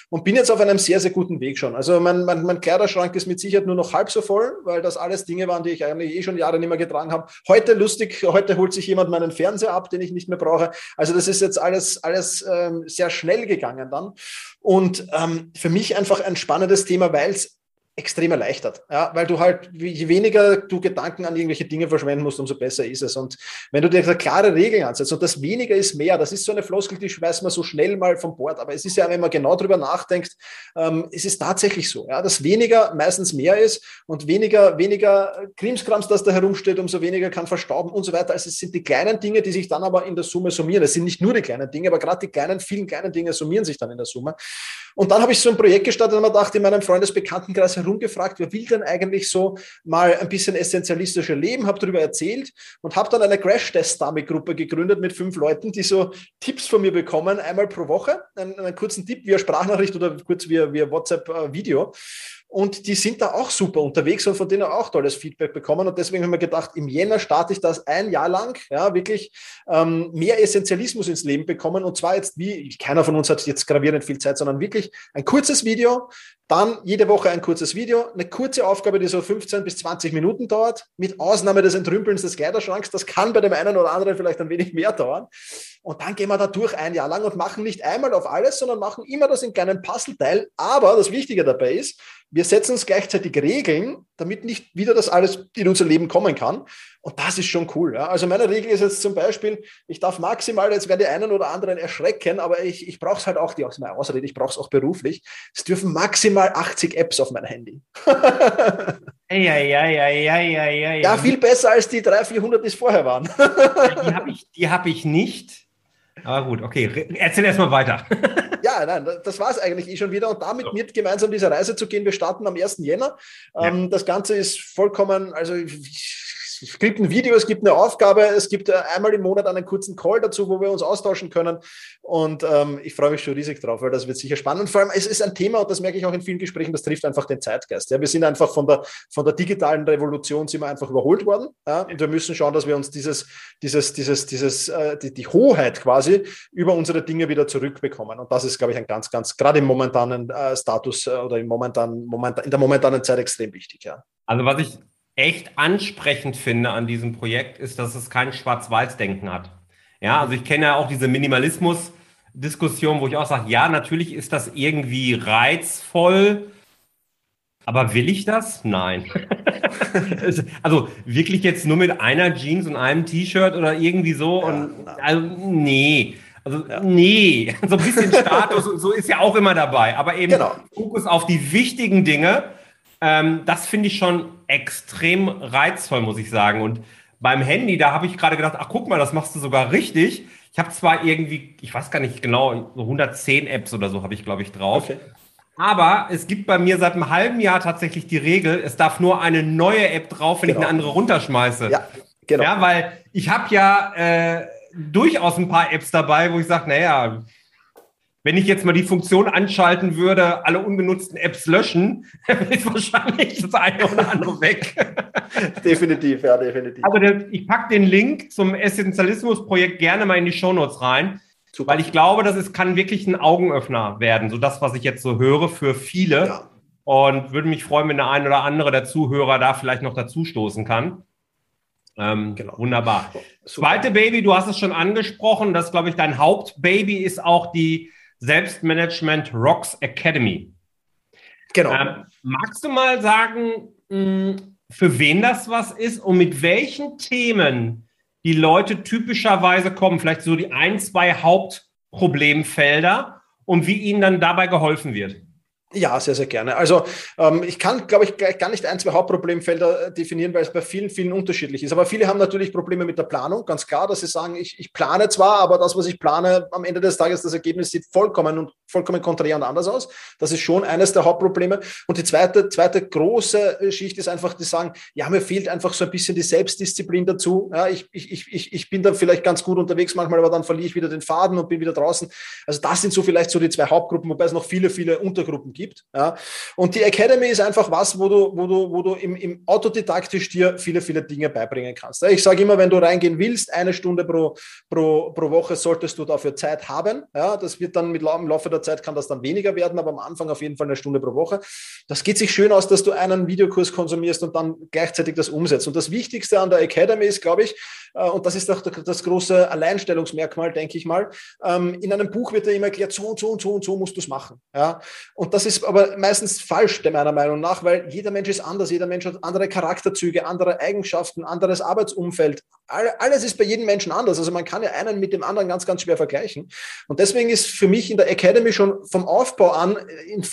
und bin jetzt auf einem sehr, sehr guten Weg schon. Also mein, mein, mein Kleiderschrank ist mit Sicherheit nur noch halb so voll, weil das alles Dinge waren, die ich eigentlich eh schon Jahre nicht mehr getragen habe. Heute lustig, heute holt sich jemand meinen Fernseher ab, den ich nicht mehr brauche. Also das ist jetzt alles, alles ähm, sehr schnell gegangen dann. Und ähm, für mich einfach ein spannendes Thema, weil es extrem erleichtert, ja, weil du halt, je weniger du Gedanken an irgendwelche Dinge verschwenden musst, umso besser ist es. Und wenn du dir klare Regeln ansetzt und das weniger ist mehr, das ist so eine Floskel, die schmeißt man so schnell mal vom Bord. Aber es ist ja, wenn man genau drüber nachdenkt, ähm, es ist tatsächlich so, ja, dass weniger meistens mehr ist und weniger, weniger Krimskrams, das da herumsteht, umso weniger kann verstauben und so weiter. Also es sind die kleinen Dinge, die sich dann aber in der Summe summieren. Es sind nicht nur die kleinen Dinge, aber gerade die kleinen, vielen kleinen Dinge summieren sich dann in der Summe. Und dann habe ich so ein Projekt gestartet und mir dachte, in meinem Freundesbekanntenkreis herumgefragt, wer will denn eigentlich so mal ein bisschen essentialistischer leben, habe darüber erzählt und habe dann eine Crash-Test-Dummy-Gruppe gegründet mit fünf Leuten, die so Tipps von mir bekommen, einmal pro Woche, einen, einen kurzen Tipp via Sprachnachricht oder kurz via, via WhatsApp-Video. Und die sind da auch super unterwegs und von denen auch tolles Feedback bekommen. Und deswegen haben wir gedacht, im Jänner starte ich das ein Jahr lang, ja, wirklich ähm, mehr Essentialismus ins Leben bekommen. Und zwar jetzt wie, keiner von uns hat jetzt gravierend viel Zeit, sondern wirklich ein kurzes Video, dann jede Woche ein kurzes Video, eine kurze Aufgabe, die so 15 bis 20 Minuten dauert, mit Ausnahme des Entrümpelns des Kleiderschranks. Das kann bei dem einen oder anderen vielleicht ein wenig mehr dauern. Und dann gehen wir da durch ein Jahr lang und machen nicht einmal auf alles, sondern machen immer das in kleinen Puzzleteil. Aber das Wichtige dabei ist, wir setzen uns gleichzeitig Regeln, damit nicht wieder das alles in unser Leben kommen kann. Und das ist schon cool. Ja. Also meine Regel ist jetzt zum Beispiel, ich darf maximal, jetzt werden die einen oder anderen erschrecken, aber ich, ich brauche es halt auch, die aus meiner Ausrede, ich brauche es auch beruflich. Es dürfen maximal 80 Apps auf mein Handy. Ja, ja, ja, ja, ja, ja. Ja, viel besser als die 300, 400, die es vorher waren. die habe ich, hab ich nicht. Aber gut, okay, erzähl erstmal weiter. ja, nein, das war es eigentlich eh schon wieder. Und damit so. mit gemeinsam diese Reise zu gehen. Wir starten am 1. Jänner. Ja. Ähm, das Ganze ist vollkommen, also es gibt ein Video, es gibt eine Aufgabe, es gibt äh, einmal im Monat einen kurzen Call dazu, wo wir uns austauschen können. Und ähm, ich freue mich schon riesig drauf, weil das wird sicher spannend. Und vor allem, es ist ein Thema, und das merke ich auch in vielen Gesprächen, das trifft einfach den Zeitgeist. Ja, wir sind einfach von der, von der digitalen Revolution sind wir einfach überholt worden. Ja, und wir müssen schauen, dass wir uns dieses, dieses, dieses, dieses, äh, die, die Hoheit quasi über unsere Dinge wieder zurückbekommen. Und das ist, glaube ich, ein ganz, ganz, gerade im momentanen äh, Status äh, oder im momentanen, moment, in der momentanen Zeit extrem wichtig. Ja. Also was ich echt ansprechend finde an diesem Projekt, ist, dass es kein Schwarz-Weiß-Denken hat. Ja, also ich kenne ja auch diese Minimalismus-Diskussion, wo ich auch sage, ja, natürlich ist das irgendwie reizvoll, aber will ich das? Nein. also wirklich jetzt nur mit einer Jeans und einem T-Shirt oder irgendwie so und also nee. Also ja. nee, so ein bisschen Status und so ist ja auch immer dabei, aber eben genau. Fokus auf die wichtigen Dinge ähm, das finde ich schon extrem reizvoll, muss ich sagen. Und beim Handy, da habe ich gerade gedacht, ach guck mal, das machst du sogar richtig. Ich habe zwar irgendwie, ich weiß gar nicht genau, so 110 Apps oder so habe ich, glaube ich, drauf. Okay. Aber es gibt bei mir seit einem halben Jahr tatsächlich die Regel, es darf nur eine neue App drauf, wenn genau. ich eine andere runterschmeiße. Ja, genau. Ja, weil ich habe ja äh, durchaus ein paar Apps dabei, wo ich sage, naja, wenn ich jetzt mal die Funktion anschalten würde, alle ungenutzten Apps löschen, ist wahrscheinlich das eine oder andere weg. definitiv, ja, definitiv. Also der, ich packe den Link zum Essentialismus-Projekt gerne mal in die Shownotes rein, Super. weil ich glaube, das ist, kann wirklich ein Augenöffner werden, so das, was ich jetzt so höre für viele. Ja. Und würde mich freuen, wenn der ein oder andere der Zuhörer da vielleicht noch dazu stoßen kann. Ähm, genau. Wunderbar. Super. Zweite Baby, du hast es schon angesprochen, das glaube ich dein Hauptbaby ist auch die Selbstmanagement Rocks Academy. Genau. Ähm, magst du mal sagen, mh, hm, für wen das was ist und mit welchen Themen die Leute typischerweise kommen? Vielleicht so die ein, zwei Hauptproblemfelder und wie ihnen dann dabei geholfen wird? Ja, sehr, sehr gerne. Also ähm, ich kann, glaube ich, gar nicht ein, zwei Hauptproblemfelder äh, definieren, weil es bei vielen, vielen unterschiedlich ist. Aber viele haben natürlich Probleme mit der Planung. Ganz klar, dass sie sagen, ich, ich plane zwar, aber das, was ich plane, am Ende des Tages, das Ergebnis sieht vollkommen und vollkommen konträr und anders aus. Das ist schon eines der Hauptprobleme. Und die zweite, zweite große äh, Schicht ist einfach, die sagen, ja, mir fehlt einfach so ein bisschen die Selbstdisziplin dazu. Ja, ich, ich, ich, ich bin da vielleicht ganz gut unterwegs manchmal, aber dann verliere ich wieder den Faden und bin wieder draußen. Also das sind so vielleicht so die zwei Hauptgruppen, wobei es noch viele, viele Untergruppen gibt. Ja. Und die Academy ist einfach was, wo du, wo du, wo du im, im autodidaktisch dir viele, viele Dinge beibringen kannst. Ich sage immer, wenn du reingehen willst, eine Stunde pro, pro, pro Woche solltest du dafür Zeit haben. Ja, das wird dann mit im Laufe der Zeit kann das dann weniger werden, aber am Anfang auf jeden Fall eine Stunde pro Woche. Das geht sich schön aus, dass du einen Videokurs konsumierst und dann gleichzeitig das umsetzt. Und das Wichtigste an der Academy ist, glaube ich, und das ist auch das große Alleinstellungsmerkmal, denke ich mal. Ähm, in einem Buch wird dir immer erklärt, so und so und so und so musst du es machen. Ja? Und das ist aber meistens falsch, meiner Meinung nach, weil jeder Mensch ist anders, jeder Mensch hat andere Charakterzüge, andere Eigenschaften, anderes Arbeitsumfeld. Alles ist bei jedem Menschen anders. Also man kann ja einen mit dem anderen ganz, ganz schwer vergleichen. Und deswegen ist für mich in der Academy schon vom Aufbau an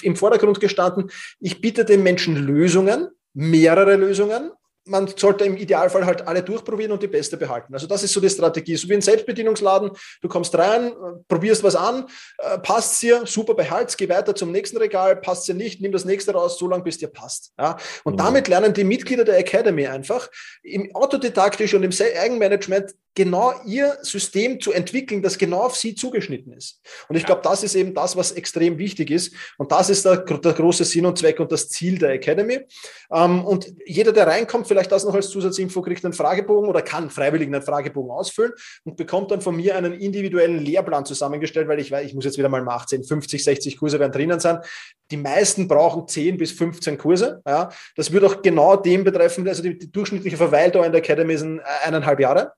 im Vordergrund gestanden, ich biete den Menschen Lösungen, mehrere Lösungen man sollte im Idealfall halt alle durchprobieren und die beste behalten. Also das ist so die Strategie. So wie ein Selbstbedienungsladen, du kommst rein, probierst was an, äh, passt dir, super behalt, geh weiter zum nächsten Regal, passt dir nicht, nimm das nächste raus, so lange bis dir passt. Ja? Und mhm. damit lernen die Mitglieder der Academy einfach im autodidaktisch und im Eigenmanagement genau ihr System zu entwickeln, das genau auf sie zugeschnitten ist. Und ich glaube, das ist eben das, was extrem wichtig ist. Und das ist der, der große Sinn und Zweck und das Ziel der Academy. Ähm, und jeder, der reinkommt, vielleicht das noch als Zusatzinfo, kriegt einen Fragebogen oder kann freiwillig einen Fragebogen ausfüllen und bekommt dann von mir einen individuellen Lehrplan zusammengestellt, weil ich weiß, ich muss jetzt wieder mal mal 18, 50, 60 Kurse werden drinnen sein. Die meisten brauchen 10 bis 15 Kurse. Ja. Das würde auch genau dem betreffen, also die, die durchschnittliche Verweildauer in der Academy sind eineinhalb Jahre.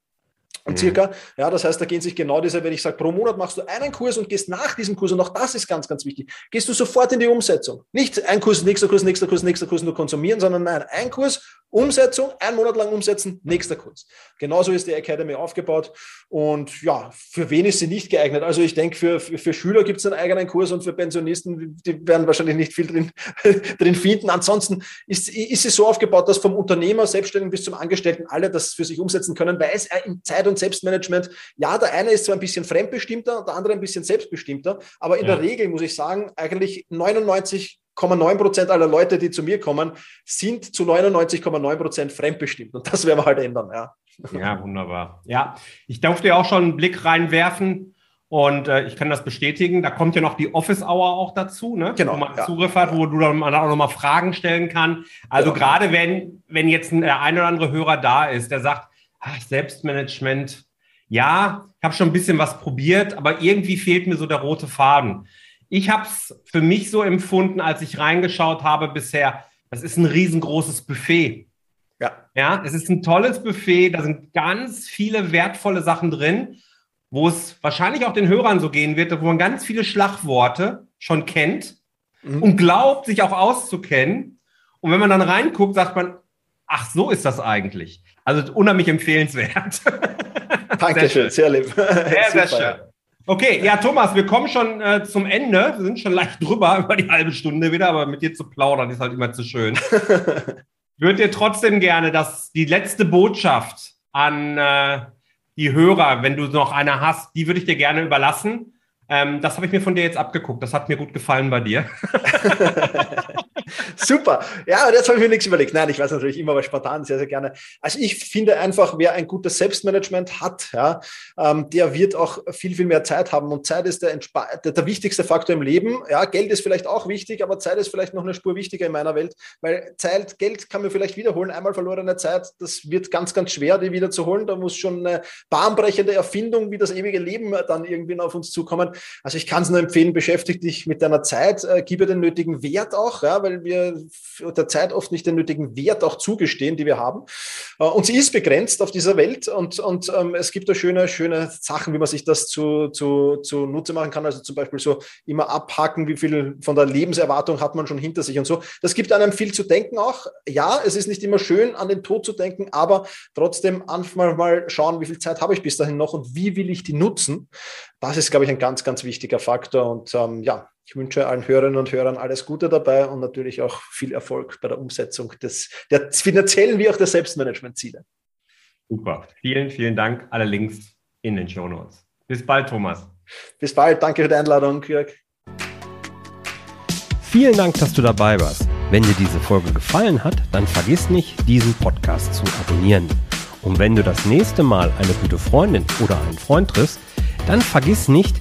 Mhm. Circa. Ja, das heißt, da gehen sich genau diese, wenn ich sage, pro Monat machst du einen Kurs und gehst nach diesem Kurs, und auch das ist ganz, ganz wichtig, gehst du sofort in die Umsetzung. Nicht ein Kurs, nächster Kurs, nächster Kurs, nächster Kurs nur konsumieren, sondern nein, ein Kurs, Umsetzung, einen Monat lang umsetzen, nächster Kurs. Genauso ist die Academy aufgebaut. Und ja, für wen ist sie nicht geeignet? Also ich denke, für, für, für Schüler gibt es einen eigenen Kurs und für Pensionisten, die werden wahrscheinlich nicht viel drin, drin finden. Ansonsten ist, ist sie so aufgebaut, dass vom Unternehmer, Selbstständigen bis zum Angestellten alle das für sich umsetzen können, weil es im Zeit- und Selbstmanagement, ja, der eine ist zwar ein bisschen fremdbestimmter, der andere ein bisschen selbstbestimmter, aber in ja. der Regel muss ich sagen, eigentlich 99 99,9 Prozent aller Leute, die zu mir kommen, sind zu 99,9 Prozent fremdbestimmt. Und das werden wir halt ändern, ja. Ja, wunderbar. Ja, ich durfte ja auch schon einen Blick reinwerfen und äh, ich kann das bestätigen. Da kommt ja noch die Office Hour auch dazu, ne? genau, wo man ja. Zugriff hat, wo du dann auch nochmal Fragen stellen kann. Also genau. gerade wenn, wenn jetzt ein, der ein oder andere Hörer da ist, der sagt, ach, Selbstmanagement, ja, ich habe schon ein bisschen was probiert, aber irgendwie fehlt mir so der rote Faden. Ich habe es für mich so empfunden, als ich reingeschaut habe bisher, das ist ein riesengroßes Buffet. Ja. Ja, es ist ein tolles Buffet, da sind ganz viele wertvolle Sachen drin, wo es wahrscheinlich auch den Hörern so gehen wird, wo man ganz viele Schlagworte schon kennt mhm. und glaubt, sich auch auszukennen. Und wenn man dann reinguckt, sagt man, ach, so ist das eigentlich. Also unheimlich empfehlenswert. Dankeschön, sehr, lieb. Sehr, sehr schön. Okay, ja, Thomas, wir kommen schon äh, zum Ende. Wir sind schon leicht drüber über die halbe Stunde wieder, aber mit dir zu plaudern ist halt immer zu schön. ich würde dir trotzdem gerne, dass die letzte Botschaft an äh, die Hörer, wenn du noch eine hast, die würde ich dir gerne überlassen. Ähm, das habe ich mir von dir jetzt abgeguckt. Das hat mir gut gefallen bei dir. Super. Ja, jetzt habe ich mir nichts überlegt. Nein, ich weiß natürlich immer, was spontan sehr, sehr gerne. Also ich finde einfach, wer ein gutes Selbstmanagement hat, ja, ähm, der wird auch viel, viel mehr Zeit haben. Und Zeit ist der, der, der, wichtigste Faktor im Leben. Ja, Geld ist vielleicht auch wichtig, aber Zeit ist vielleicht noch eine Spur wichtiger in meiner Welt, weil Zeit, Geld kann man vielleicht wiederholen. Einmal verlorene Zeit, das wird ganz, ganz schwer, die wieder zu holen. Da muss schon eine bahnbrechende Erfindung wie das ewige Leben dann irgendwie auf uns zukommen. Also ich kann es nur empfehlen, beschäftige dich mit deiner Zeit, äh, gib ihr den nötigen Wert auch, ja, weil wir der Zeit oft nicht den nötigen Wert auch zugestehen, die wir haben. Äh, und sie ist begrenzt auf dieser Welt und, und ähm, es gibt da schöne, schöne Sachen, wie man sich das zu, zu, zu Nutze machen kann. Also zum Beispiel so immer abhaken, wie viel von der Lebenserwartung hat man schon hinter sich und so. Das gibt einem viel zu denken auch. Ja, es ist nicht immer schön, an den Tod zu denken, aber trotzdem manchmal mal schauen, wie viel Zeit habe ich bis dahin noch und wie will ich die nutzen. Das ist, glaube ich, ein ganz, ganz wichtiger Faktor. Und ähm, ja, ich wünsche allen Hörerinnen und Hörern alles Gute dabei und natürlich auch viel Erfolg bei der Umsetzung des, der finanziellen wie auch der Selbstmanagementziele. Super. Vielen, vielen Dank. Alle Links in den Show Notes. Bis bald, Thomas. Bis bald. Danke für die Einladung, Jörg. Vielen Dank, dass du dabei warst. Wenn dir diese Folge gefallen hat, dann vergiss nicht, diesen Podcast zu abonnieren. Und wenn du das nächste Mal eine gute Freundin oder einen Freund triffst, dann vergiss nicht,